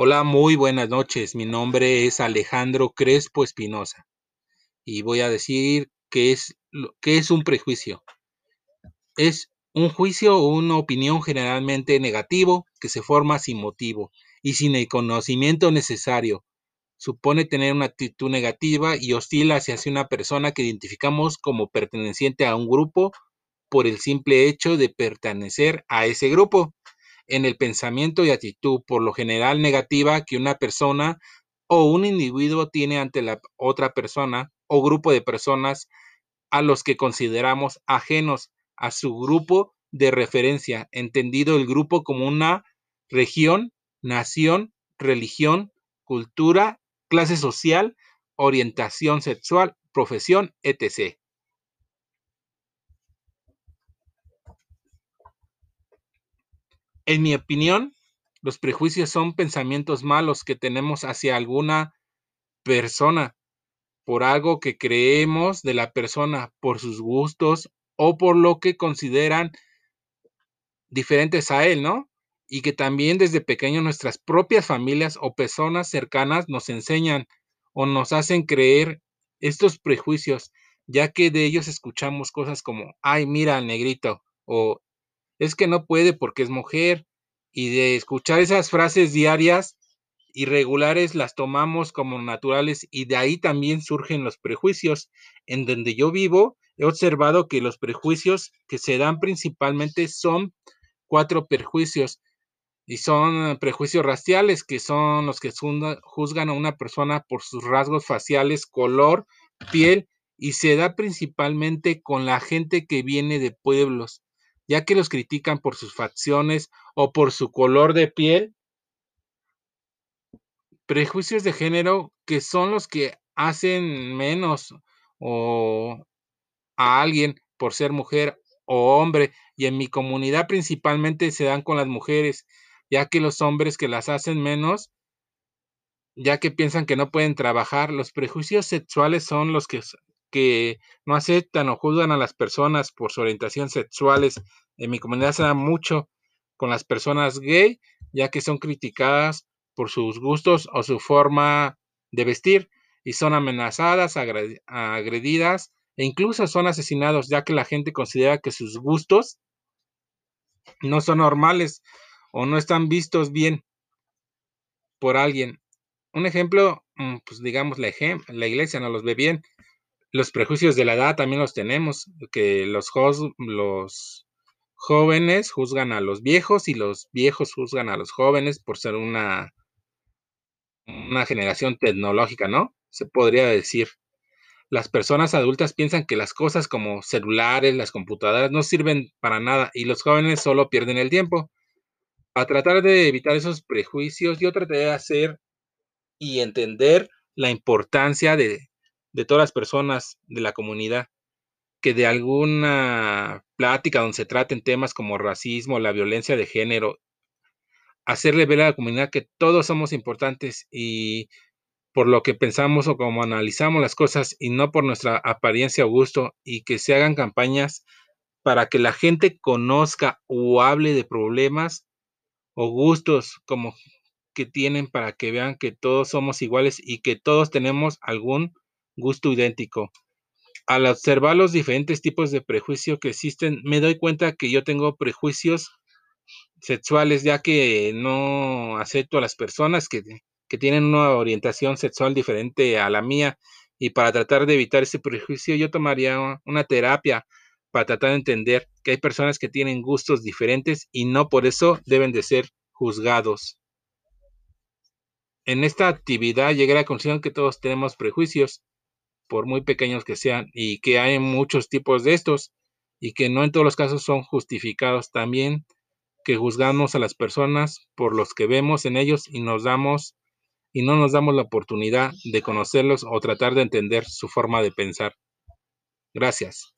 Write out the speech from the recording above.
Hola, muy buenas noches. Mi nombre es Alejandro Crespo Espinosa y voy a decir qué es, qué es un prejuicio. Es un juicio o una opinión generalmente negativo que se forma sin motivo y sin el conocimiento necesario. Supone tener una actitud negativa y hostil hacia una persona que identificamos como perteneciente a un grupo por el simple hecho de pertenecer a ese grupo en el pensamiento y actitud por lo general negativa que una persona o un individuo tiene ante la otra persona o grupo de personas a los que consideramos ajenos a su grupo de referencia, entendido el grupo como una región, nación, religión, cultura, clase social, orientación sexual, profesión, etc. En mi opinión, los prejuicios son pensamientos malos que tenemos hacia alguna persona por algo que creemos de la persona, por sus gustos o por lo que consideran diferentes a él, ¿no? Y que también desde pequeño nuestras propias familias o personas cercanas nos enseñan o nos hacen creer estos prejuicios, ya que de ellos escuchamos cosas como, ay, mira al negrito, o es que no puede porque es mujer, y de escuchar esas frases diarias irregulares las tomamos como naturales y de ahí también surgen los prejuicios. En donde yo vivo, he observado que los prejuicios que se dan principalmente son cuatro prejuicios y son prejuicios raciales, que son los que juzgan a una persona por sus rasgos faciales, color, piel, y se da principalmente con la gente que viene de pueblos ya que los critican por sus facciones o por su color de piel. Prejuicios de género que son los que hacen menos o a alguien por ser mujer o hombre y en mi comunidad principalmente se dan con las mujeres, ya que los hombres que las hacen menos, ya que piensan que no pueden trabajar, los prejuicios sexuales son los que que no aceptan o juzgan a las personas por su orientación sexuales. En mi comunidad se da mucho con las personas gay, ya que son criticadas por sus gustos o su forma de vestir y son amenazadas, agredidas e incluso son asesinados, ya que la gente considera que sus gustos no son normales o no están vistos bien por alguien. Un ejemplo, mm, pues digamos, la, la iglesia no los ve bien, los prejuicios de la edad también los tenemos, que los, jóvenes juzgan a los viejos y los viejos juzgan a los jóvenes por ser una, una generación tecnológica, ¿no? Se podría decir. Las personas adultas piensan que las cosas como celulares, las computadoras no sirven para nada y los jóvenes solo pierden el tiempo. A tratar de evitar esos prejuicios, yo traté de hacer y entender la importancia de de todas las personas de la comunidad, que de alguna plática donde se traten temas como racismo, la violencia de género, hacerle ver a la comunidad que todos somos importantes y por lo que pensamos o como analizamos las cosas y no por nuestra apariencia o gusto y que se hagan campañas para que la gente conozca o hable de problemas o gustos como que tienen para que vean que todos somos iguales y que todos tenemos algún gusto idéntico. Al observar los diferentes tipos de prejuicio que existen, me doy cuenta que yo tengo prejuicios sexuales, ya que no acepto a las personas que, que tienen una orientación sexual diferente a la mía. Y para tratar de evitar ese prejuicio, yo tomaría una terapia para tratar de entender que hay personas que tienen gustos diferentes y no por eso deben de ser juzgados. En esta actividad llegué a la conclusión que todos tenemos prejuicios por muy pequeños que sean, y que hay muchos tipos de estos, y que no en todos los casos son justificados también, que juzgamos a las personas por los que vemos en ellos y nos damos y no nos damos la oportunidad de conocerlos o tratar de entender su forma de pensar. Gracias.